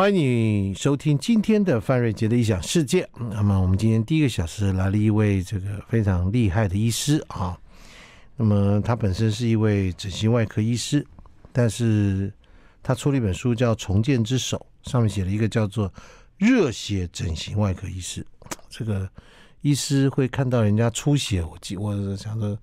欢迎你收听今天的范瑞杰的异想世界。那么，我们今天第一个小时来了一位这个非常厉害的医师啊。那么，他本身是一位整形外科医师，但是他出了一本书叫《重建之手》，上面写了一个叫做“热血整形外科医师”。这个医师会看到人家出血，我记我想说。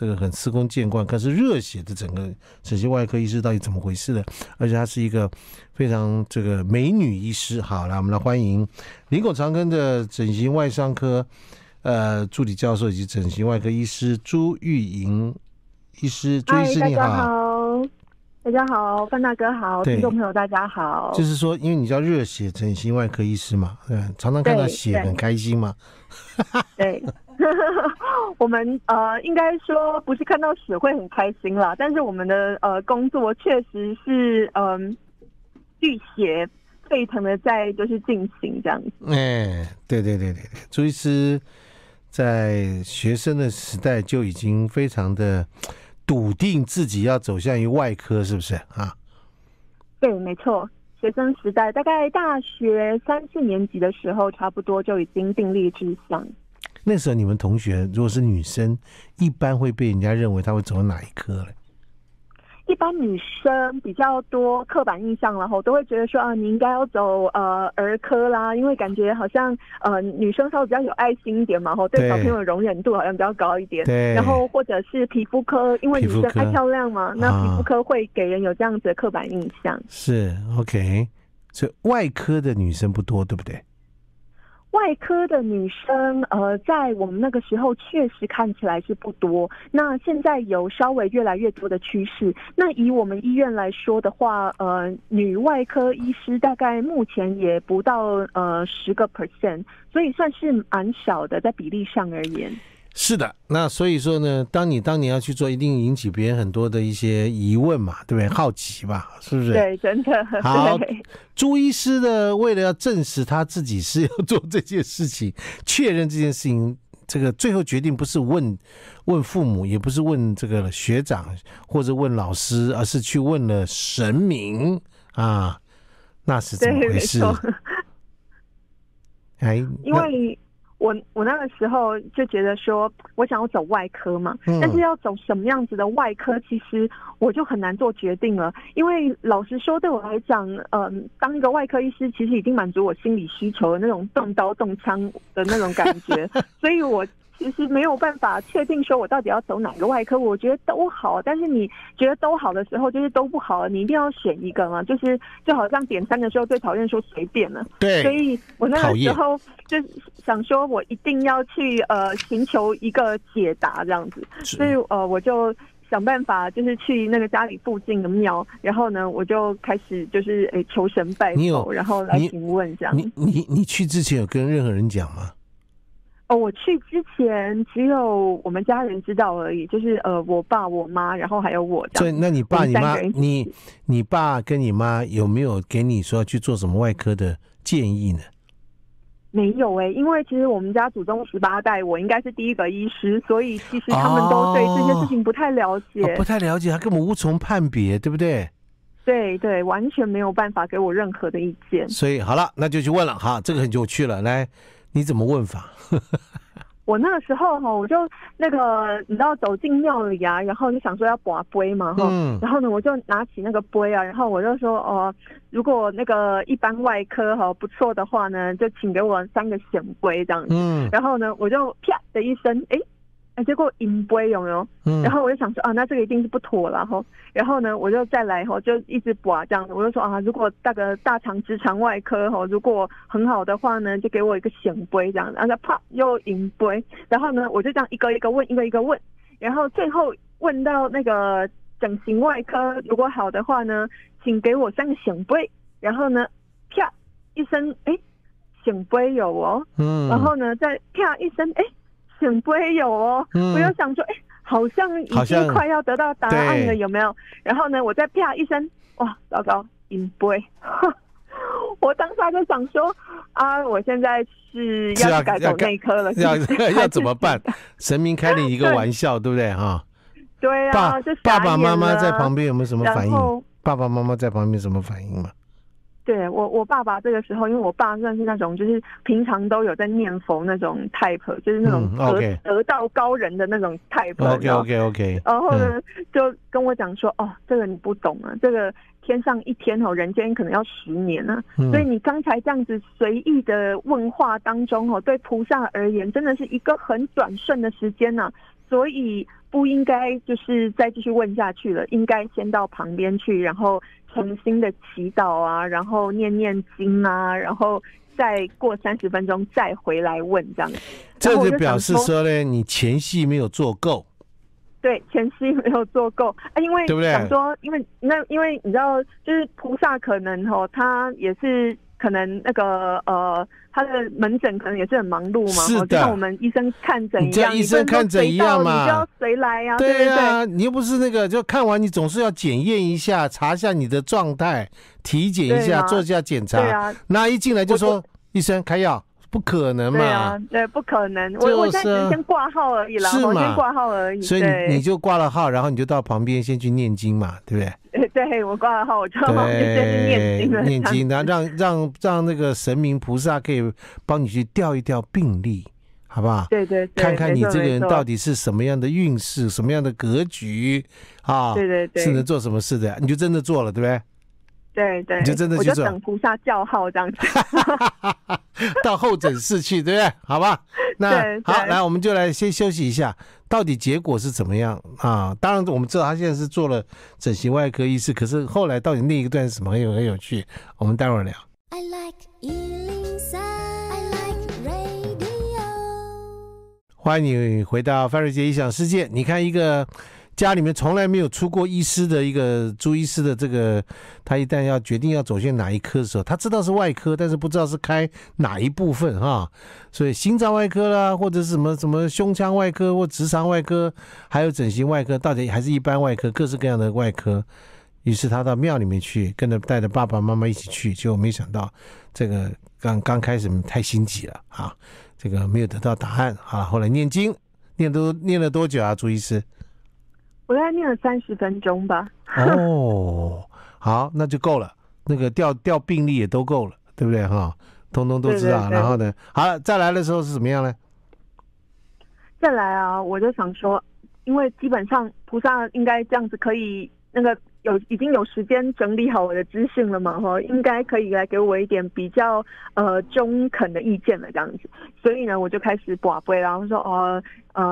这个很司空见惯，可是热血的整个整形外科医师到底怎么回事呢？而且她是一个非常这个美女医师。好，来我们来欢迎林口长庚的整形外伤科呃助理教授以及整形外科医师朱玉莹医师。朱医师你好。大家好，大家好，范大哥好，听众朋友大家好。就是说，因为你叫热血整形外科医师嘛，嗯，常常看到血很开心嘛。对。我们呃，应该说不是看到屎会很开心啦，但是我们的呃工作确实是嗯，浴、血沸腾的在就是进行这样子。哎，对对对对对，朱医师在学生的时代就已经非常的笃定自己要走向于外科，是不是啊？对，没错，学生时代大概大学三四年级的时候，差不多就已经订立志向。那时候你们同学如果是女生，一般会被人家认为她会走哪一科嘞？一般女生比较多刻板印象，然后都会觉得说啊，你应该要走呃儿科啦，因为感觉好像呃女生稍微比较有爱心一点嘛，吼对小朋友的容忍度好像比较高一点。对。然后或者是皮肤科，因为女生爱漂亮嘛，那皮肤科会给人有这样子的刻板印象。啊、是 OK，所以外科的女生不多，对不对？外科的女生，呃，在我们那个时候确实看起来是不多。那现在有稍微越来越多的趋势。那以我们医院来说的话，呃，女外科医师大概目前也不到呃十个 percent，所以算是蛮少的，在比例上而言。是的，那所以说呢，当你当你要去做，一定引起别人很多的一些疑问嘛，对不对？好奇嘛，是不是？对，真的。好，朱医师呢，为了要证实他自己是要做这件事情，确认这件事情，这个最后决定不是问问父母，也不是问这个学长或者问老师，而是去问了神明啊，那是怎么回事？哎，因为。我我那个时候就觉得说，我想要走外科嘛，嗯，但是要走什么样子的外科，其实我就很难做决定了。因为老实说，对我来讲，嗯，当一个外科医师，其实已经满足我心理需求的那种动刀动枪的那种感觉，所以我。其实没有办法确定说我到底要走哪个外科，我觉得都好。但是你觉得都好的时候，就是都不好，你一定要选一个嘛。就是就好像点餐的时候最讨厌说随便了。对。所以我那个时候就想说，我一定要去呃寻求一个解答这样子。所以呃我就想办法，就是去那个家里附近的庙，然后呢我就开始就是诶求神拜佛，然后来询问这样。你你你，你去之前有跟任何人讲吗？哦，我去之前只有我们家人知道而已，就是呃，我爸、我妈，然后还有我。对，那你爸、你妈，你你爸跟你妈有没有给你说要去做什么外科的建议呢？没有哎、欸，因为其实我们家祖宗十八代，我应该是第一个医师，所以其实他们都对这些事情不太了解，哦哦、不太了解，他根本无从判别，对不对？对对，完全没有办法给我任何的意见。所以好了，那就去问了哈，这个很有趣了，来。你怎么问法？我那个时候哈，我就那个你知道走进庙里啊，然后就想说要拔杯嘛哈，嗯，然后呢我就拿起那个杯啊，然后我就说哦，如果那个一般外科哈不错的话呢，就请给我三个显杯这样子，嗯，然后呢我就啪的一声，哎。结果阴杯有没有？嗯，然后我就想说啊，那这个一定是不妥了哈。然后呢，我就再来哈，就一直拔这样子。我就说啊，如果那个大肠直肠外科哈，如果很好的话呢，就给我一个显杯这样子。然后啪又阴杯，然后呢，我就这样一个一个问，一个一个问。然后最后问到那个整形外科，如果好的话呢，请给我三个显杯。然后呢，啪一声，哎，显杯有哦。嗯。然后呢，再啪一声，哎。圣杯有哦，嗯、我就想说，哎、欸，好像已经快要得到答案了，有没有？然后呢，我再啪一声，哇，糟糕，圣杯！我当下就想说，啊，我现在是要改走内科了，要要，要怎么办？神明开了一个玩笑，对，对不对？哈，对啊，爸爸妈妈在旁边有没有什么反应？爸爸妈妈在旁边什么反应吗？对我，我爸爸这个时候，因为我爸算是那种就是平常都有在念佛那种 type，就是那种得、嗯 okay. 得道高人的那种 type。OK OK OK。然后呢，嗯、就跟我讲说，哦，这个你不懂啊，这个天上一天哦，人间可能要十年呢、啊嗯。所以你刚才这样子随意的问话当中哦，对菩萨而言，真的是一个很短瞬的时间呢、啊，所以不应该就是再继续问下去了，应该先到旁边去，然后。重新的祈祷啊，然后念念经啊，然后再过三十分钟再回来问这样子。这就表示说呢，你前戏没有做够。对，前戏没有做够啊，因为想说，因为那因为你知道，就是菩萨可能哦，他也是。可能那个呃，他的门诊可能也是很忙碌嘛，是的，就像我们医生看诊一样，医生看诊一样嘛，你就要随来呀、啊，对啊，你又不是那个，就看完你总是要检验一下，查一下你的状态，体检一下，做一下检查，对啊，那一进来就说医生开药。不可能嘛？对啊，对，不可能。我我在先挂号而已啦，我先挂号而已。所以你你就挂了号，然后你就到旁边先去念经嘛，对不对？对，我挂了号，我就旁边 先去念经了。念经，然后让 让让那个神明菩萨可以帮你去调一调病历，好不好？对对对，看看你这个人到底是什么样的运势，什么样的格局啊？对对对，是能做什么事的，你就真的做了，对不对？对对，你就真的去做，我就等菩萨叫号这样子，到候诊室去，对不对？好吧，那好，来，我们就来先休息一下，到底结果是怎么样啊？当然，我们知道他现在是做了整形外科医师，可是后来到底那一段是什么，很有很有趣，我们待会儿聊。I like 103, I like radio。欢迎你回到范瑞杰异想世界，你看一个。家里面从来没有出过医师的一个朱医师的这个，他一旦要决定要走向哪一科的时候，他知道是外科，但是不知道是开哪一部分哈。所以心脏外科啦，或者是什么什么胸腔外科或直肠外科，还有整形外科，到底还是一般外科，各式各样的外科。于是他到庙里面去，跟着带着爸爸妈妈一起去，结果没想到这个刚刚开始太心急了啊，这个没有得到答案啊。后来念经念都念了多久啊，朱医师？我大概念了三十分钟吧。哦，好，那就够了。那个调调病例也都够了，对不对哈？通通都知道。对对对，然后呢，好了，再来的时候是怎么样呢？再来啊，我就想说，因为基本上菩萨应该这样子可以那个。有已经有时间整理好我的资讯了嘛？哈，应该可以来给我一点比较呃中肯的意见了，这样子。所以呢，我就开始跋杯，然后说哦呃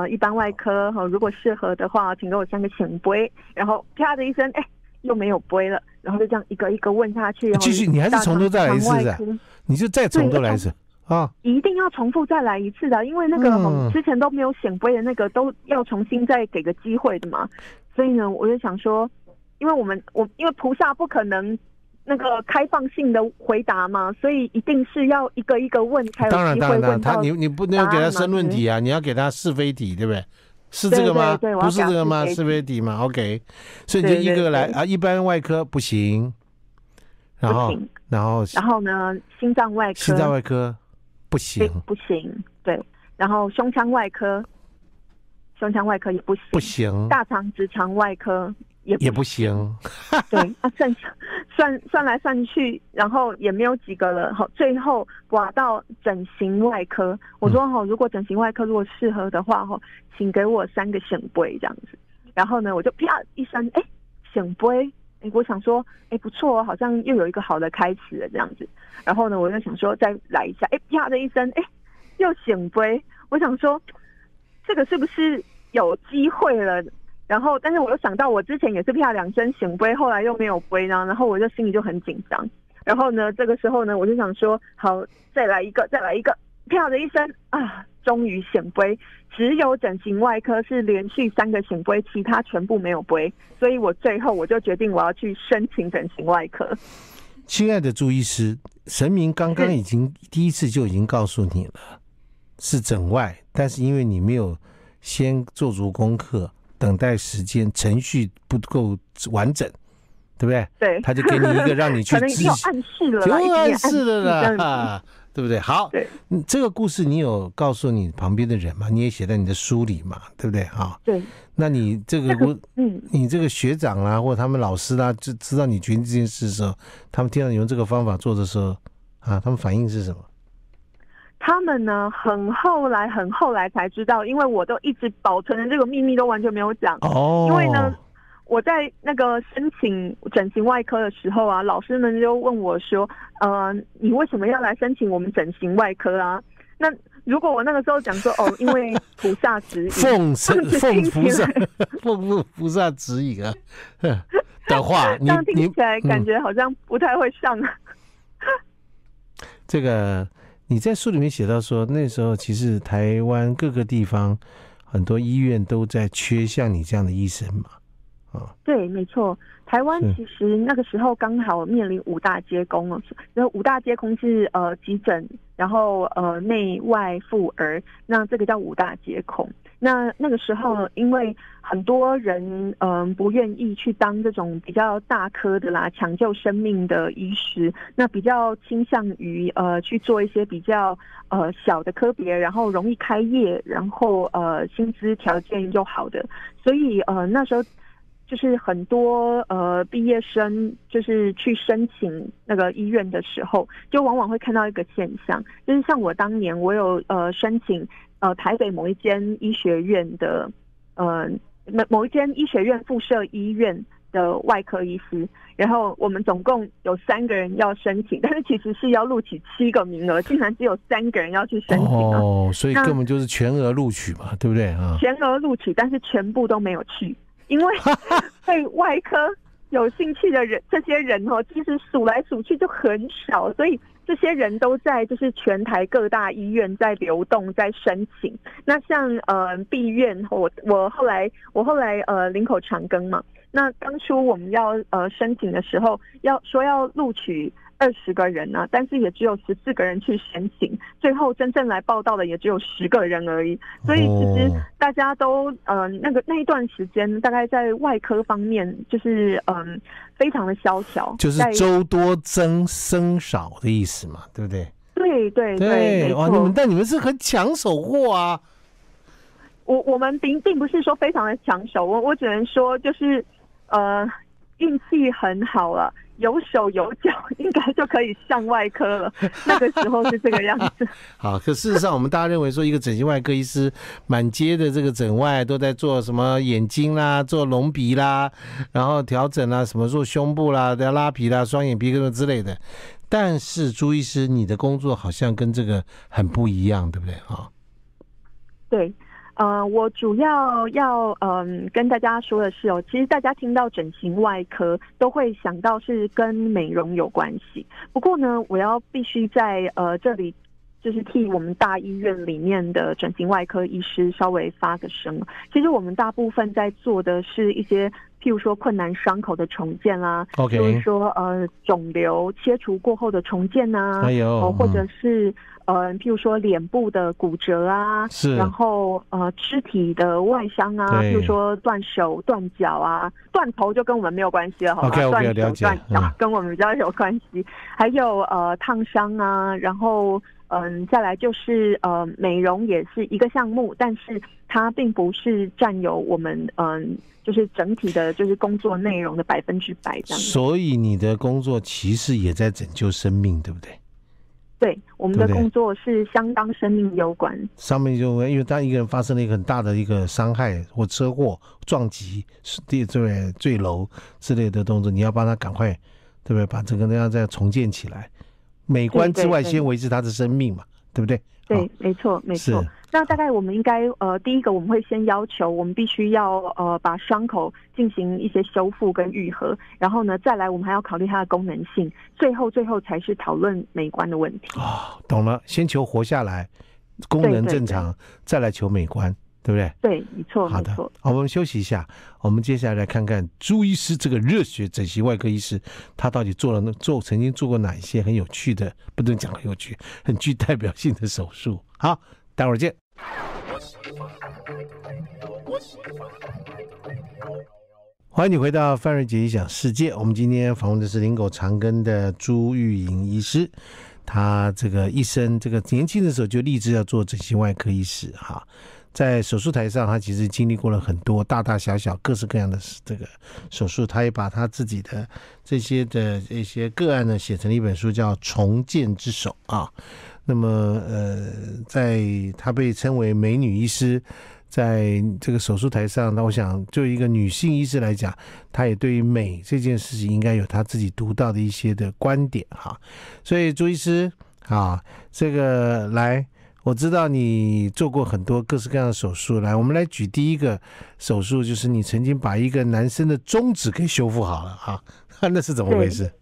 一般外科哈，如果适合的话，请给我三个显杯。然后啪的一声，哎，又没有杯了。然后就这样一个一个问下去。继续，你还是从头再来一次的，你就再从头来一次啊！一定要重复再来一次的，因为那个、嗯、之前都没有显杯的那个都要重新再给个机会的嘛。所以呢，我就想说。因为我们我因为菩萨不可能那个开放性的回答嘛，所以一定是要一个一个问才有机会问到。当然当然，他你你不能要给他申论题啊，你要给他是非题，对不对？是这个吗？对对对，不是这个吗？是非题吗？OK，所以你就一个个来啊。一般外科不行，然后然后然后呢，心脏外科心脏外科不行不行，对，然后胸腔外科胸腔外科也不行不行，大肠直肠外科。也不，也不行，对啊，算算算来算去，然后也没有几个了。好，最后挂到整形外科。我说哈，如果整形外科如果适合的话哈，请给我三个圣杯这样子。然后呢，我就啪一声，哎，圣杯，哎，我想说，哎，不错，好像又有一个好的开始了这样子。然后呢，我就想说再来一下，哎，啪的一声，哎，又圣杯。我想说，这个是不是有机会了？然后，但是我又想到，我之前也是啪两声显杯，后来又没有杯呢，然后我就心里就很紧张。然后呢，这个时候呢，我就想说，好，再来一个，再来一个，啪的一声啊，终于显杯。只有整形外科是连续三个显杯，其他全部没有杯。所以我最后我就决定我要去申请整形外科。亲爱的朱医师，神明刚刚已经第一次就已经告诉你了，是整外，但是因为你没有先做足功课。等待时间程序不够完整，对不对？对，他就给你一个让你去 可能有暗示了，有暗示了啦，对不对？好，对，这个故事你有告诉你旁边的人吗？你也写在你的书里嘛，对不对？哈，对。那你这个故，嗯，你这个学长啊，或者他们老师啊，就知道你决定这件事的时候，他们听到你用这个方法做的时候，啊，他们反应是什么？他们呢，很后来，很后来才知道，因为我都一直保存的这个秘密都完全没有讲。哦。因为呢，我在那个申请整形外科的时候啊，老师们就问我说：“呃，你为什么要来申请我们整形外科啊？”那如果我那个时候讲说：“哦，因为菩萨指引，奉神奉菩萨奉奉菩萨指引啊。”的话，你这样听起来感觉好像不太会上。这个。你在书里面写到说，那时候其实台湾各个地方很多医院都在缺像你这样的医生嘛，啊，对，没错，台湾其实那个时候刚好面临五大皆空哦，然后五大皆空是呃急诊，然后呃内外妇儿，那这个叫五大皆空。那那个时候，因为很多人嗯、呃、不愿意去当这种比较大科的啦，抢救生命的医师，那比较倾向于呃去做一些比较呃小的科别，然后容易开业，然后呃薪资条件又好的，所以呃那时候就是很多呃毕业生就是去申请那个医院的时候，就往往会看到一个现象，就是像我当年我有呃申请。呃，台北某一间医学院的，呃，某某一间医学院附设医院的外科医师，然后我们总共有三个人要申请，但是其实是要录取七个名额，竟然只有三个人要去申请哦，所以根本就是全额录取嘛，对不对啊？全额录取，但是全部都没有去，因为 对外科有兴趣的人，这些人哦，其实数来数去就很少，所以。这些人都在就是全台各大医院在流动，在申请。那像呃毕院，我我后来我后来呃林口长庚嘛。那当初我们要呃申请的时候，要说要录取。二十个人呢、啊，但是也只有十四个人去申请，最后真正来报道的也只有十个人而已。所以其实大家都嗯、呃，那个那一段时间，大概在外科方面就是嗯、呃，非常的萧条，就是周多增生少的意思嘛，对不对？对对对，哇，你们但你们是很抢手货啊！我我们并并不是说非常的抢手，我我只能说就是呃，运气很好了。有手有脚，应该就可以上外科了。那个时候是这个样子。好，可事实上，我们大家认为说，一个整形外科医师满街的这个整外都在做什么眼睛啦，做隆鼻啦，然后调整啦，什么做胸部啦，要拉皮啦，双眼皮什么之类的。但是朱医师，你的工作好像跟这个很不一样，对不对啊？对。呃，我主要要嗯、呃、跟大家说的是哦，其实大家听到整形外科都会想到是跟美容有关系。不过呢，我要必须在呃这里就是替我们大医院里面的整形外科医师稍微发个声。其实我们大部分在做的是一些譬如说困难伤口的重建啦比如说呃肿瘤切除过后的重建呐、啊，还有、呃、或者是。呃，譬如说脸部的骨折啊，是，然后呃，肢体的外伤啊，譬如说断手断脚啊，断头就跟我们没有关系了，好吧？断、okay, 手断脚、嗯、跟我们比较有关系。还有呃，烫伤啊，然后嗯、呃，再来就是呃，美容也是一个项目，但是它并不是占有我们嗯、呃，就是整体的，就是工作内容的百分之百这样。所以你的工作其实也在拯救生命，对不对？对，我们的工作是相当生命攸关。生命攸关因为当一个人发生了一个很大的一个伤害或车祸、撞击、坠坠坠楼之类的动作，你要帮他赶快，对不对？把这个那样再重建起来，美观之外，先维持他的生命嘛，对不对？对，哦、没错，没错。那大概我们应该呃，第一个我们会先要求，我们必须要呃把伤口进行一些修复跟愈合，然后呢再来我们还要考虑它的功能性，最后最后才是讨论美观的问题。啊、哦，懂了，先求活下来，功能正常，对对对，再来求美观，对不对？对，没错，好的，好，我们休息一下，我们接下来来看看朱医师这个热血整形外科医师，他到底做了做曾经做过哪一些很有趣的，不能讲很有趣，很具代表性的手术。好。待会儿见。欢迎你回到范瑞杰医讲世界。我们今天访问的是林口长庚的朱玉莹医师。他这个一生这个年轻的时候就立志要做整形外科医师哈。在手术台上，他其实经历过了很多大大小小、各式各样的这个手术。他也把他自己的这些的一些个案呢，写成了一本书，叫《重建之手》啊。那么，呃，在他被称为美女医师，在这个手术台上，那我想，就一个女性医师来讲，她也对于美这件事情，应该有她自己独到的一些的观点哈。所以，朱医师啊，这个来。我知道你做过很多各式各样的手术，来，我们来举第一个手术，就是你曾经把一个男生的中指给修复好了哈，那是怎么回事？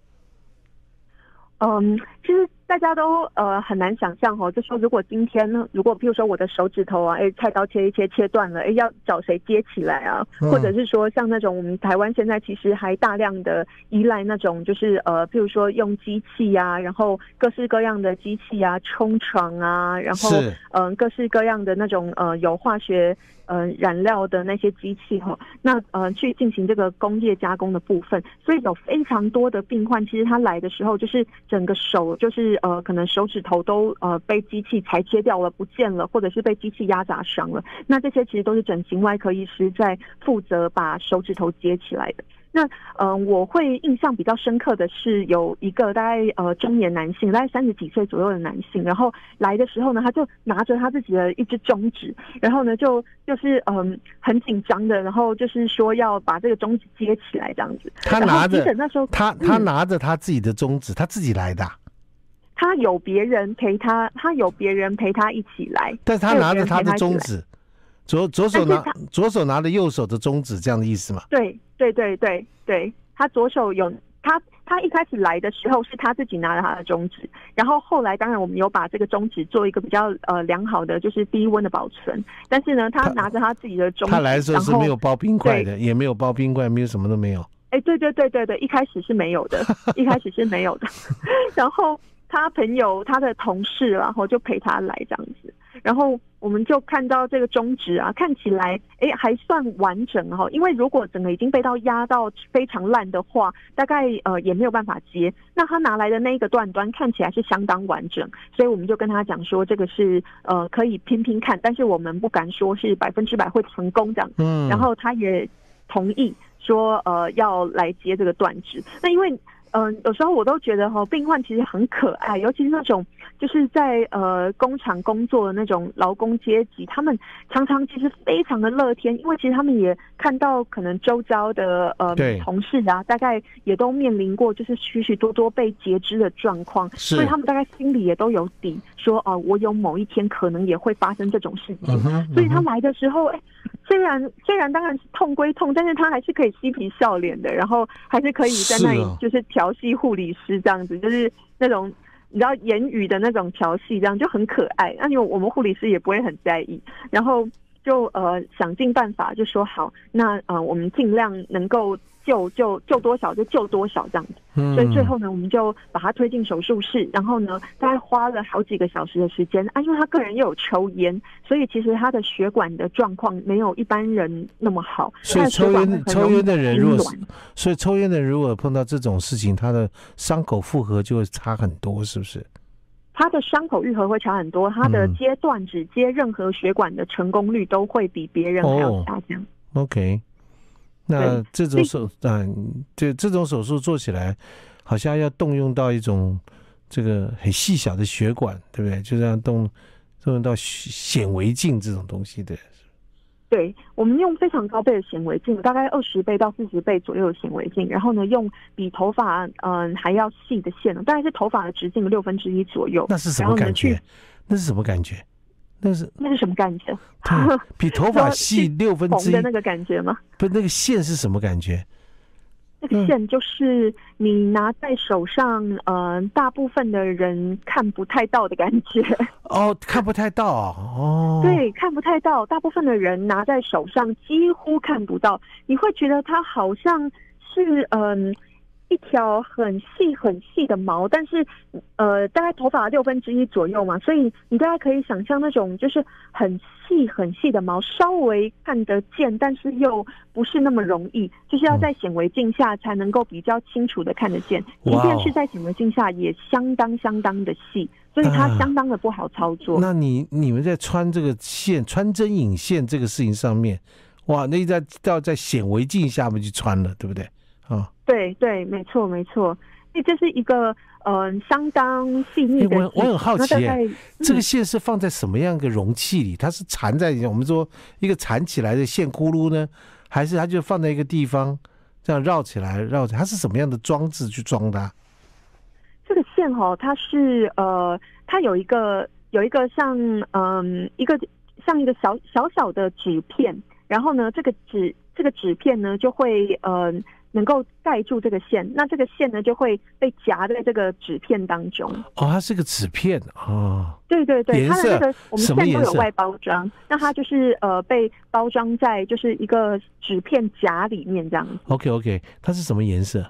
嗯，其实。大家都呃很难想象哦，就说如果今天呢，如果譬如说我的手指头啊，哎，菜刀切一切切断了，哎，要找谁接起来啊？或者是说像那种我们台湾现在其实还大量的依赖那种就是呃，譬如说用机器呀，然后各式各样的机器啊，冲床啊，然后嗯、呃，各式各样的那种呃有化学。呃，染料的那些机器哈，那呃去进行这个工业加工的部分，所以有非常多的病患，其实他来的时候就是整个手就是呃可能手指头都呃被机器裁切掉了，不见了，或者是被机器压砸伤了。那这些其实都是整形外科医师在负责把手指头接起来的。那嗯、呃，我会印象比较深刻的是有一个大概呃中年男性，大概三十几岁左右的男性，然后来的时候呢，他就拿着他自己的一只中指，然后呢就就是嗯、呃、很紧张的，然后就是说要把这个中指接起来这样子。他拿着那时候他他拿着他自己的中指，嗯、他自己来的。他有别人陪他，他有别人陪他一起来，但是他拿着他的中指，左左手拿左手拿着右手的中指，这样的意思吗？对。对对对对，他左手有他，他一开始来的时候是他自己拿着他的中指，然后后来当然我们有把这个中指做一个比较呃良好的就是低温的保存，但是呢，他拿着他自己的中指，他来的时候是没有包冰块的，也没有包冰块，没有什么都没有。哎，对对对对对，一开始是没有的，一开始是没有的，然后他朋友他的同事然后就陪他来这样子。然后我们就看到这个中指啊，看起来哎还算完整哈，因为如果整个已经被刀压到非常烂的话，大概呃也没有办法接。那他拿来的那一个断端看起来是相当完整，所以我们就跟他讲说，这个是呃可以拼拼看，但是我们不敢说是百分之百会成功这样。嗯，然后他也同意说呃要来接这个断指。那因为。嗯、呃，有时候我都觉得哈，病患其实很可爱，尤其是那种就是在呃工厂工作的那种劳工阶级，他们常常其实非常的乐天，因为其实他们也看到可能周遭的呃同事啊，大概也都面临过就是许许多多被截肢的状况，所以他们大概心里也都有底，说哦、呃，我有某一天可能也会发生这种事情，嗯嗯、所以他来的时候，哎，虽然虽然当然是痛归痛，但是他还是可以嬉皮笑脸的，然后还是可以在那里就是。调戏护理师这样子，就是那种你知道言语的那种调戏，这样就很可爱。那因为我们护理师也不会很在意，然后就呃想尽办法就说好，那呃我们尽量能够。救就救多少就救多少这样子，所以最后呢，我们就把他推进手术室，然后呢，大概花了好几个小时的时间啊，因为他个人又有抽烟，所以其实他的血管的状况没有一般人那么好。所以抽烟抽烟的人如果，所以抽烟的人如果碰到这种事情，他的伤口复合就会差很多，是不是？他的伤口愈合会差很多，他的接断指接任何血管的成功率都会比别人还要下降。哦，OK。那这种手，嗯，这这种手术做起来，好像要动用到一种这个很细小的血管，对不对？就这样动动用到显微镜这种东西的。对，我们用非常高倍的显微镜，大概二十倍到四十倍左右的显微镜，然后呢，用比头发嗯还要细的线，大概是头发的直径的六分之一左右。那是什么感觉？那是什么感觉？那是那是什么感觉？比头发细六分之一的那个感觉吗？不是，那个线是什么感觉？那个线就是你拿在手上，嗯、呃，大部分的人看不太到的感觉。哦，看不太到哦。对，看不太到，大部分的人拿在手上几乎看不到。你会觉得它好像是嗯。呃一条很细很细的毛，但是呃，大概头发六分之一左右嘛，所以你大概可以想象那种就是很细很细的毛，稍微看得见，但是又不是那么容易，就是要在显微镜下才能够比较清楚的看得见，即便是在显微镜下也相当相当的细，所以它相当的不好操作。啊、那你你们在穿这个线、穿针引线这个事情上面，哇，那在要在显微镜下面去穿了，对不对？啊，对对，没错没错，因为这是一个嗯、呃、相当细腻的。我我很好奇，嗯、这个线是放在什么样一个容器里？它是缠在我们说一个缠起来的线咕噜呢，还是它就放在一个地方这样绕起来绕起来？它是什么样的装置去装的？这个线哈、哦，它是呃，它有一个有一个像嗯、呃、一个像一个小小小的纸片，然后呢，这个纸这个纸片呢就会呃。能够盖住这个线，那这个线呢就会被夹在这个纸片当中。哦，它是个纸片哦。对对对，它的那个我们现在都有外包装，那它就是呃被包装在就是一个纸片夹里面这样子。OK OK，它是什么颜色？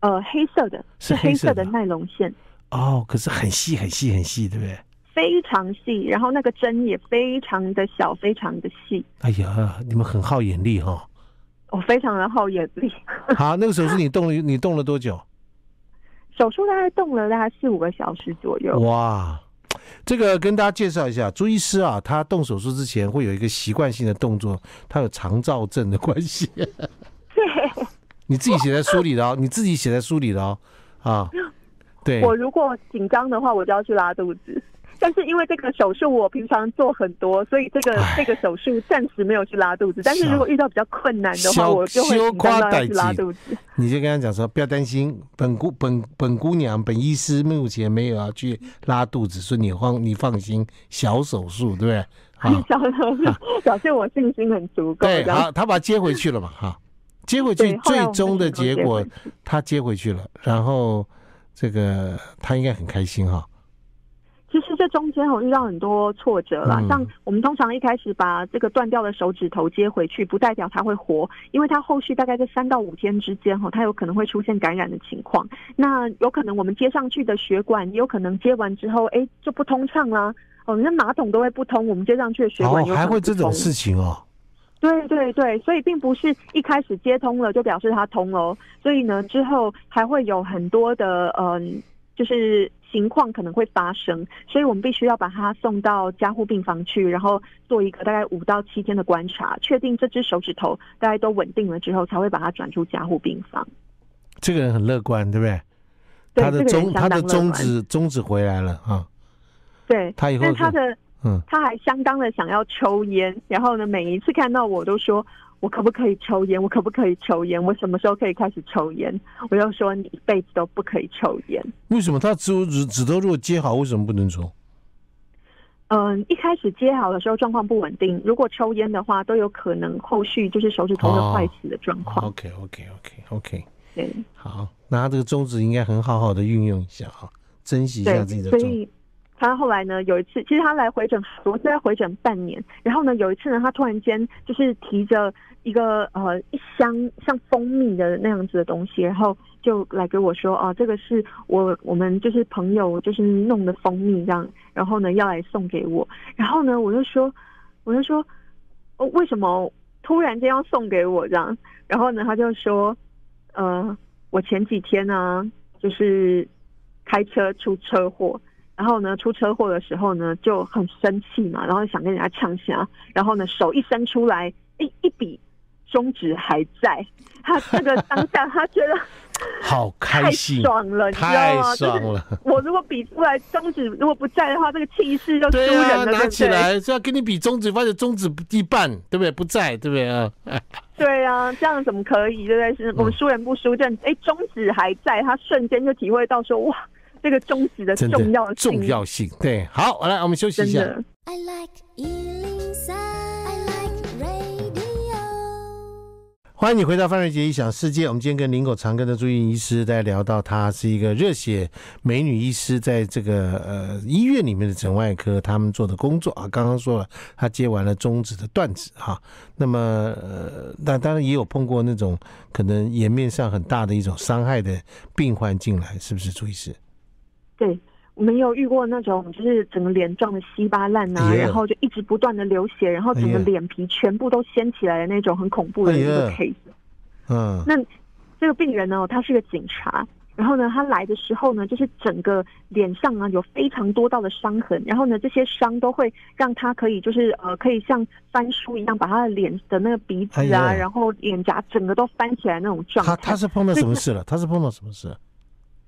呃，黑色的，是黑色的耐龙线。哦，可是很细很细很细，对不对？非常细，然后那个针也非常的小，非常的细。哎呀，你们很耗眼力哈、哦。我非常的耗眼力。好，那个手术你动了，你动了多久？手术大概动了大概四五个小时左右。哇，这个跟大家介绍一下，朱医师啊，他动手术之前会有一个习惯性的动作，他有肠燥症的关系。对，你自己写在书里的哦，你自己写在书里的哦。啊，对，我如果紧张的话，我就要去拉肚子。但是因为这个手术我平常做很多，所以这个这个手术暂时没有去拉肚子。但是如果遇到比较困难的话，我就会紧张到去拉肚子。你就跟他讲说，不要担心，本姑本本姑娘本医师目前没有要去拉肚子，所以你放你放心，小手术对不对？小手术表现我信心很足够。对，好，他把他接回去了嘛，哈，接回去，最终的结果他接回去了，然后这个他应该很开心哈。其实这中间我遇到很多挫折啦，像我们通常一开始把这个断掉的手指头接回去，不代表它会活，因为它后续大概在三到五天之间哈，它有可能会出现感染的情况。那有可能我们接上去的血管，也有可能接完之后，哎，就不通畅啦。哦，那马桶都会不通，我们接上去的血管有。还会这种事情哦？对对对，所以并不是一开始接通了就表示它通了，所以呢，之后还会有很多的嗯，就是。情况可能会发生，所以我们必须要把它送到加护病房去，然后做一个大概五到七天的观察，确定这只手指头大概都稳定了之后，才会把它转出加护病房。这个人很乐观，对不对？对，他的中他的中指中指回来了啊。对，他以后但他的嗯，他还相当的想要抽烟，然后呢，每一次看到我都说。我可不可以抽烟？我可不可以抽烟？我什么时候可以开始抽烟？我就说你一辈子都不可以抽烟。为什么他指指指头如果接好，为什么不能抽？嗯，一开始接好的时候状况不稳定，如果抽烟的话，都有可能后续就是手指头的坏死的状况。OK OK OK OK。对，好，那他这个中指应该很好好的运用一下哈，珍惜一下自己的所以。他后来呢，有一次，其实他来回诊，我是在回诊半年。然后呢，有一次呢，他突然间就是提着一个呃一箱像蜂蜜的那样子的东西，然后就来给我说：“哦、啊，这个是我我们就是朋友就是弄的蜂蜜这样。”然后呢，要来送给我。然后呢，我就说，我就说，哦，为什么突然间要送给我这样？然后呢，他就说：“呃，我前几天呢，就是开车出车祸。”然后呢，出车祸的时候呢，就很生气嘛，然后想跟人家呛声，然后呢，手一伸出来，一一比中指还在，他这个当下他觉得 好开心，太爽了，太爽了。我如果比出来中指如果不在的话，这个气势就输人了。对啊，拿起来是要跟你比中指，发现中指一半，对不对？不在，对不对啊？对啊，这样怎么可以？对不对？是我们输人不输阵，哎，中指还在，他瞬间就体会到说哇。这个中指的重要性，重要性对，好，好来，我们休息一下。I like 欢迎你回到范瑞杰异想世界。我们今天跟林狗长庚的朱玉医师在聊到，她是一个热血美女医师，在这个呃医院里面的诊外科，他们做的工作啊。刚刚说了，她接完了中指的断指哈。那么呃，那当然也有碰过那种可能颜面上很大的一种伤害的病患进来，是不是朱医师？对。我们有遇过那种，就是整个脸撞得稀巴烂呐、啊.然后就一直不断的流血，然后整个脸皮全部都掀起来的那种很恐怖的一个 case。嗯、那这个病人呢，他是个警察，然后呢，他来的时候呢，就是整个脸上啊有非常多道的伤痕，然后呢，这些伤都会让他可以就是呃，可以像翻书一样，把他的脸的那个鼻子啊.然后脸颊整个都翻起来那种状态。他他是碰到什么事了？他是碰到什么事？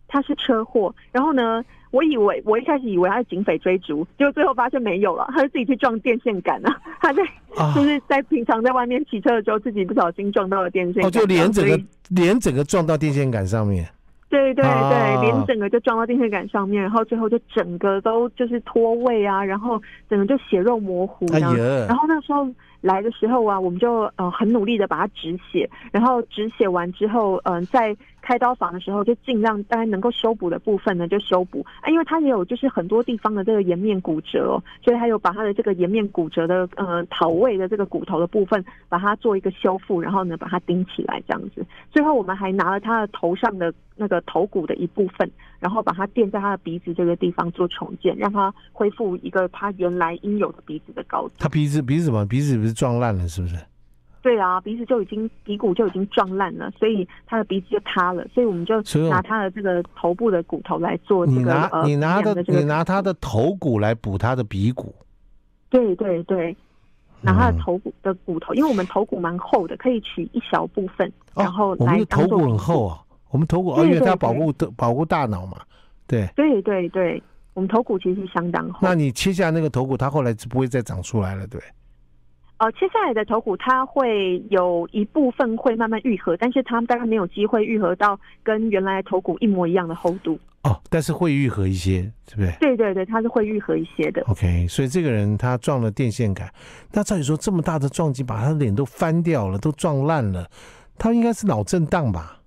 他是车祸，然后呢？我以为我一开始以为他是警匪追逐，结果最后发现没有了，他是自己去撞电线杆了。他在、啊、就是在平常在外面骑车的时候，自己不小心撞到了电线杆，哦，就脸整个脸整个撞到电线杆上面。对对对，脸、啊、整个就撞到电线杆上面，然后最后就整个都就是脱位啊，然后整个就血肉模糊。然后那时候。来的时候啊，我们就呃很努力的把它止血，然后止血完之后，嗯、呃，在开刀房的时候就尽量大家能够修补的部分呢就修补啊，因为它也有就是很多地方的这个颜面骨折哦，所以还有把它的这个颜面骨折的呃头位的这个骨头的部分把它做一个修复，然后呢把它钉起来这样子。最后我们还拿了他的头上的那个头骨的一部分，然后把它垫在他的鼻子这个地方做重建，让他恢复一个他原来应有的鼻子的高度。他鼻子鼻子什么？鼻子不是？撞烂了是不是？对啊，鼻子就已经鼻骨就已经撞烂了，所以他的鼻子就塌了，所以我们就拿他的这个头部的骨头来做这个。你拿、呃、你拿的你拿他的头骨来补他的鼻骨。对对对，拿他的头骨的骨头，嗯、因为我们头骨蛮厚的，可以取一小部分，然后来们的头骨很厚啊。我们头骨，因为它保护的保护大脑嘛。对对对对，我们头骨其实相当厚。那你切下那个头骨，它后来就不会再长出来了，对？呃，接下来的头骨，它会有一部分会慢慢愈合，但是它大概没有机会愈合到跟原来头骨一模一样的厚度。哦，但是会愈合一些，对不对？对对对，它是会愈合一些的。OK，所以这个人他撞了电线杆，那照理说这么大的撞击，把他的脸都翻掉了，都撞烂了，他应该是脑震荡吧？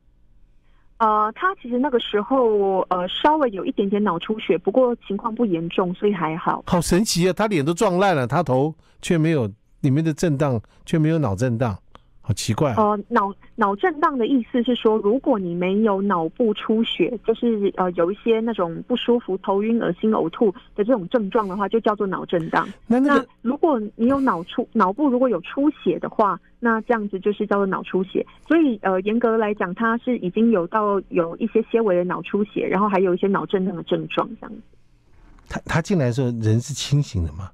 呃，他其实那个时候呃稍微有一点点脑出血，不过情况不严重，所以还好。好神奇啊！他脸都撞烂了，他头却没有。里面的震荡却没有脑震荡，好奇怪啊。呃，脑脑震荡的意思是说，如果你没有脑部出血，就是呃有一些那种不舒服、头晕、恶心、呕吐的这种症状的话，就叫做脑震荡。那那如果你有脑出脑部如果有出血的话，那这样子就是叫做脑出血。所以呃严格来讲，它是已经有到有一些些微的脑出血，然后还有一些脑震荡的症状这样子。他他进来的时候人是清醒的吗？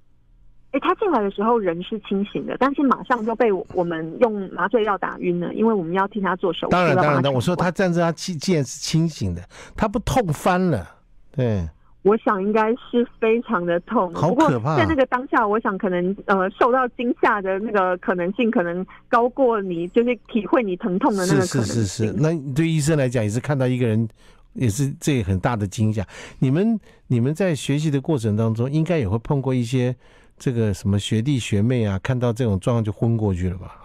哎，他进来的时候人是清醒的，但是马上就被我们用麻醉药打晕了，因为我们要替他做手术。当然，当然，我说他站着，他既既然是清醒的，他不痛翻了。对，我想应该是非常的痛，好可怕。在那个当下，我想可能呃受到惊吓的那个可能性，可能高过你就是体会你疼痛的那个可能性。是是是是，那对医生来讲也是看到一个人，也是这很大的惊吓。你们你们在学习的过程当中，应该也会碰过一些。这个什么学弟学妹啊，看到这种状况就昏过去了吧？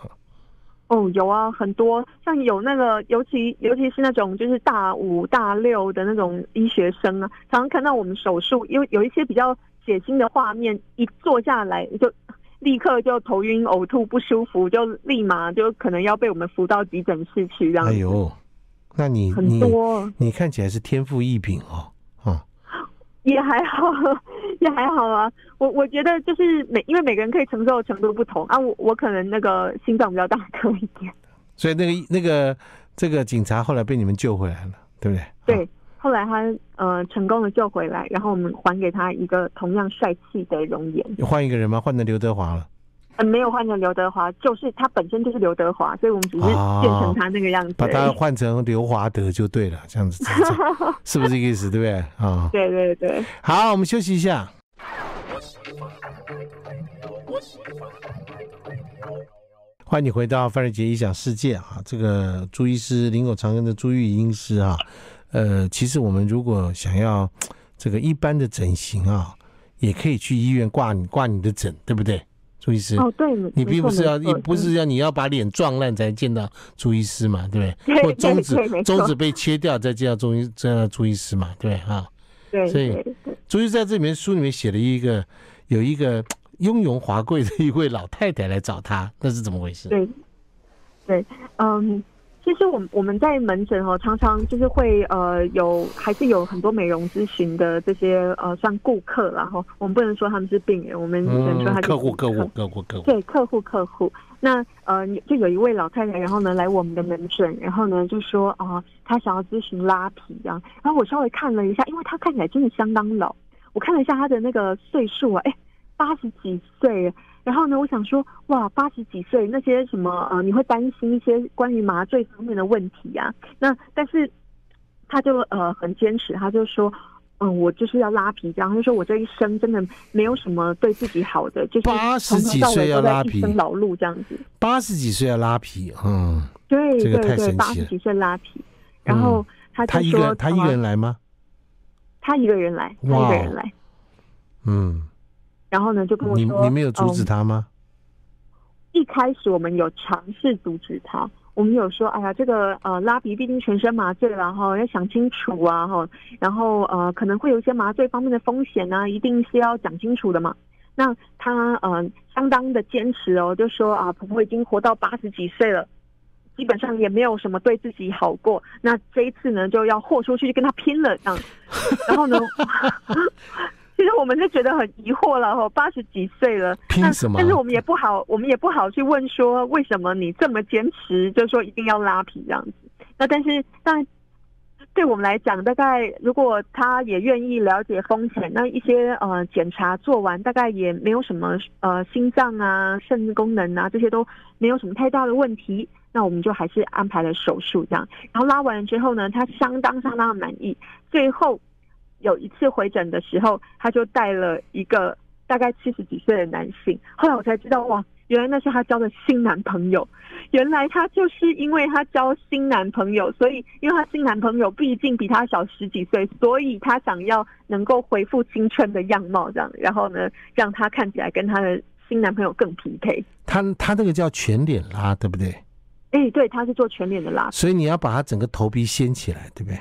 哦，有啊，很多像有那个，尤其尤其是那种就是大五大六的那种医学生啊，常常看到我们手术，因为有一些比较血腥的画面，一坐下来就立刻就头晕呕吐不舒服，就立马就可能要被我们扶到急诊室去这样。哎呦，那你很多你，你看起来是天赋异禀哦。也还好，也还好啊。我我觉得就是每因为每个人可以承受的程度不同啊。我我可能那个心脏比较大颗一点，所以那个那个这个警察后来被你们救回来了，对不对？对，后来他呃成功的救回来，然后我们还给他一个同样帅气的容颜。换一个人吗？换成刘德华了。嗯，没有换成刘德华，就是他本身就是刘德华，所以我们只是变成他那个样子，把他换成刘华德就对了，这样子，是不是这个意思？对不对？啊，对对对。好，我们休息一下。欢迎你回到范瑞杰异想世界啊！这个朱医师林口长庚的朱玉英师啊，呃，其实我们如果想要 这个一般的整形啊，也可以去医院挂你挂你的诊，对不对？朱医师。哦，对，你并不是要，你不是要你要把脸撞烂才见到朱医师嘛，对不对？或中指中指被切掉再见到中医见到朱医师嘛，对哈。对，所以朱医师在这里面书里面写了一个有一个雍容华贵的一位老太太来找他，那是怎么回事？对，对，嗯。其实我我们在门诊哦，常常就是会呃有还是有很多美容咨询的这些呃算顾客，然后我们不能说他们是病人，我们只能说他是客户，客户，客户，客户。对，客户，客户。那呃就有一位老太太，然后呢来我们的门诊，然后呢就说啊，她、呃、想要咨询拉皮啊，然后我稍微看了一下，因为她看起来真的相当老，我看了一下她的那个岁数啊，哎，八十几岁。然后呢，我想说，哇，八十几岁那些什么呃，你会担心一些关于麻醉方面的问题呀、啊？那但是他就呃很坚持，他就说，嗯、呃，我就是要拉皮，这样他就说我这一生真的没有什么对自己好的，就是八十几岁要拉皮，老路这样子。八十几岁要拉皮，嗯，对这个太对对，八十几岁拉皮，然后他他一个他一个人来吗？他一个人来，他一个人来，嗯。然后呢，就跟我说：“你你没有阻止他吗？”嗯，一开始我们有尝试阻止他，我们有说：“哎呀，这个呃拉皮毕竟全身麻醉了哈，要想清楚啊哈，然后呃可能会有一些麻醉方面的风险呢，一定是要讲清楚的嘛。”那他呃相当的坚持哦，就说啊，婆婆已经活到八十几岁了，基本上也没有什么对自己好过。那这一次呢，就要豁出去就跟他拼了这样。然后呢？其实我们就觉得很疑惑了哈，八十几岁了，凭什么？但是我们也不好，我们也不好去问说为什么你这么坚持，就是说一定要拉皮这样子。那但是，但对我们来讲，大概如果他也愿意了解风险，那一些呃检查做完，大概也没有什么呃心脏啊、肾功能啊这些都没有什么太大的问题，那我们就还是安排了手术这样。然后拉完了之后呢，他相当相当的满意，最后。有一次回诊的时候，他就带了一个大概七十几岁的男性。后来我才知道，哇，原来那是他交的新男朋友。原来他就是因为他交新男朋友，所以因为他新男朋友毕竟比他小十几岁，所以他想要能够恢复青春的样貌，这样，然后呢，让他看起来跟他的新男朋友更匹配。他他那个叫全脸拉，对不对？哎、欸，对，他是做全脸的拉，所以你要把他整个头皮掀起来，对不对？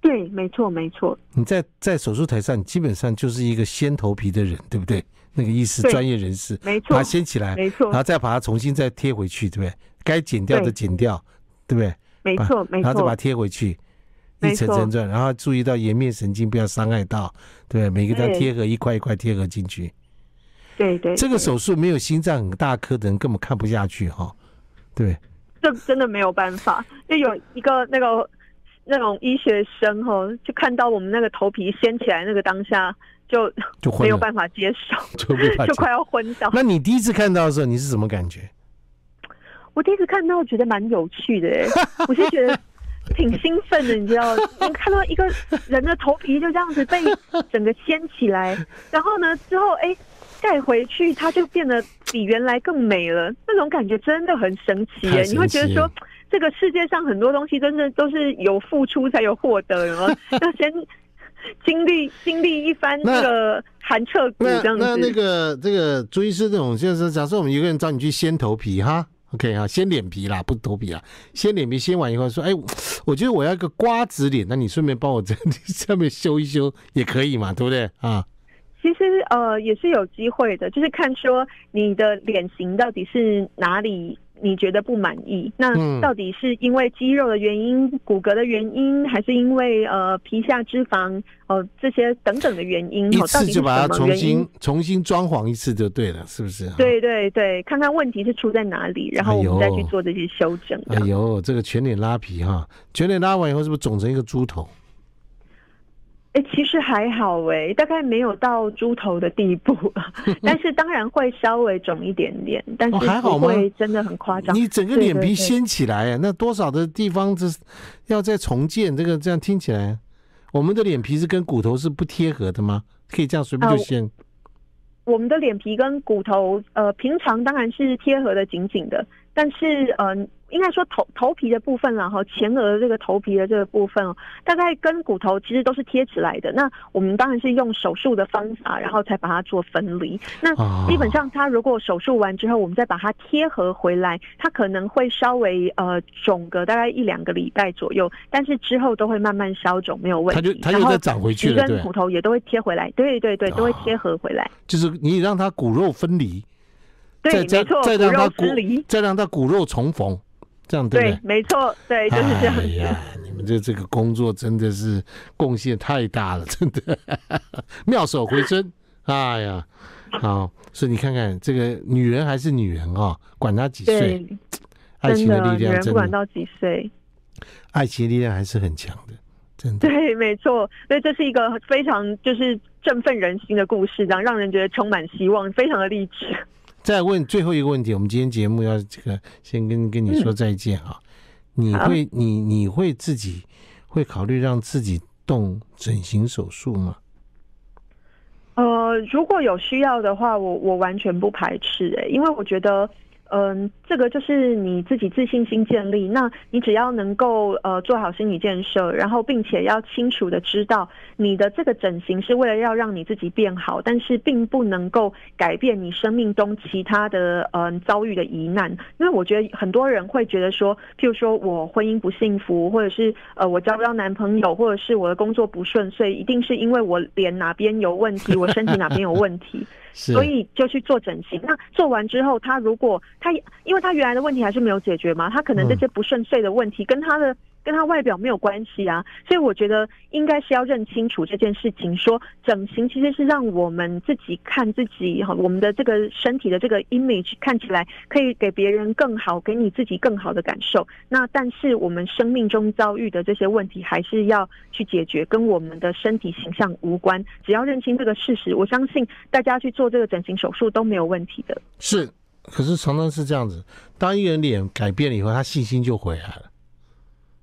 对，没错，没错。你在在手术台上，你基本上就是一个掀头皮的人，对不对？那个医师专业人士，没错，把它掀起来，没错，然后再把它重新再贴回去，对不对？该剪掉的剪掉，对，不对？没错，没错。然后再把它贴回去，一层层转，然后注意到颜面神经不要伤害到，对，对，每个都贴合一块一块贴合进去。对对，对。这个手术没有心脏很大颗的人根本看不下去哈，对。这真的没有办法，就有一个那个。那种医学生哈，就看到我们那个头皮掀起来那个当下，就就没有办法接受，就 就快要昏倒。那你第一次看到的时候，你是什么感觉？我第一次看到，觉得蛮有趣的，哎，我是觉得挺兴奋的，你知道，你看到一个人的头皮就这样子被整个掀起来，然后呢，之后哎盖回去，它就变得比原来更美了，那种感觉真的很神奇耶，你会觉得说。这个世界上很多东西真的都是有付出才有获得，然后 要先经历经历一番那个寒彻骨这样子。那那，那个这个朱医师这种，就是假设我们一个人找你去掀头皮哈，OK 哈，掀脸皮啦，不头皮啦，掀脸皮掀完以后说，哎，我觉得我要一个瓜子脸，那你顺便帮我在上面修一修也可以嘛，对不对啊？其实呃也是有机会的，就是看说你的脸型到底是哪里。你觉得不满意？那到底是因为肌肉的原因、嗯、骨骼的原因，还是因为呃皮下脂肪哦、呃、这些等等的原因？一次就把它重新重新装潢一次就对了，是不是？对对对，看看问题是出在哪里，然后我们再去做这些修正。哎呦，这个全脸拉皮哈，全脸拉完以后是不是肿成一个猪头？哎、欸，其实还好哎、欸，大概没有到猪头的地步，但是当然会稍微肿一点点，但是不会真的很夸张。你整个脸皮掀起来，那多少的地方是要再重建？这个这样听起来，我们的脸皮是跟骨头是不贴合的吗？可以这样随便就掀？呃，我们的脸皮跟骨头，呃，平常当然是贴合的紧紧的，但是呃，应该说头头皮的部分，然后前额这个头皮的这个部分哦，大概跟骨头其实都是贴起来的。那我们当然是用手术的方法，然后才把它做分离。那基本上，它如果手术完之后，我们再把它贴合回来，它可能会稍微呃肿个大概一两个礼拜左右，但是之后都会慢慢消肿，没有问题。它就它就再长回去了，跟骨头也都会贴回来，对对对，都会贴合回来。就是你让它骨肉分离，对，没错，再让它骨肉分离，再让它骨肉重逢。这样对，对，没错，对，就是这样。哎呀，你们这这个工作真的是贡献太大了，真的妙手回春。哎呀，好，所以你看看这个女人还是女人啊、哦，管她几岁，爱情的力量真的，不管到几岁，爱情的力量还是很强的，真的。对，没错，所以这是一个非常就是振奋人心的故事，这样让人觉得充满希望，非常的励志。再问最后一个问题，我们今天节目要这个先跟跟你说再见啊、嗯。你会你你会自己会考虑让自己动整形手术吗？呃，如果有需要的话，我我完全不排斥哎、欸，因为我觉得。嗯，这个就是你自己自信心建立。那你只要能够呃做好心理建设，然后并且要清楚的知道你的这个整形是为了要让你自己变好，但是并不能够改变你生命中其他的嗯、遭遇的疑难。因为我觉得很多人会觉得说，譬如说我婚姻不幸福，或者是呃我交不到男朋友，或者是我的工作不顺遂，一定是因为我脸哪边有问题，我身体哪边有问题。所以就去做整形。那做完之后，他如果他因为他原来的问题还是没有解决嘛，他可能这些不顺遂的问题跟他的。跟他外表没有关系啊，所以我觉得应该是要认清楚这件事情。说整形其实是让我们自己看自己哈，我们的这个身体的这个 image 看起来可以给别人更好，给你自己更好的感受。那但是我们生命中遭遇的这些问题还是要去解决，跟我们的身体形象无关。只要认清这个事实，我相信大家去做这个整形手术都没有问题的。是，可是常常是这样子，当一个人脸改变了以后，他信心就回来了。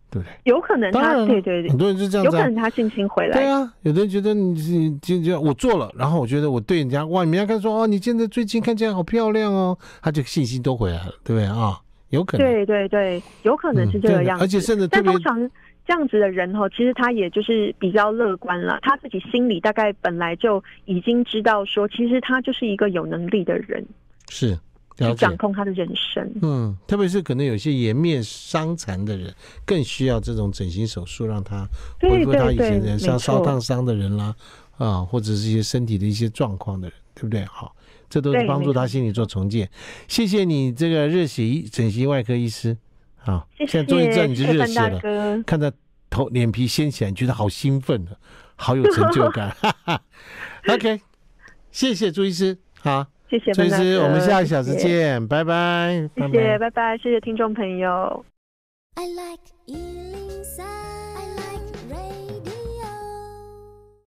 对不对？有可能他对对对，很多人是这样子，有可能他信心回来。对啊，有的人觉得你就就我做了，然后我觉得我对人家哇，人家看说哦，你现在最近看起来好漂亮哦，他就信心都回来了，对不对啊？有可能，对对对，有可能是这个样子。而且甚至但通常这样子的人哈，其实他也就是比较乐观了，他自己心里大概本来就已经知道说，其实他就是一个有能力的人。是。去掌控他的人生，嗯，特别是可能有些颜面伤残的人，更需要这种整形手术，让他恢复他以前的像烧烫伤的人啦，啊，或者是一些身体的一些状况的人，对不对？好，这都是帮助他心理做重建。谢谢你这个热血医整形外科医师，好，现在终于知道你是热血了，看到头脸皮掀起来，你觉得好兴奋的，好有成就感。哈哈。OK，谢谢朱医师，好。谢谢，我们下个小时见，拜拜。谢谢，拜拜，谢谢听众朋友。I like 103。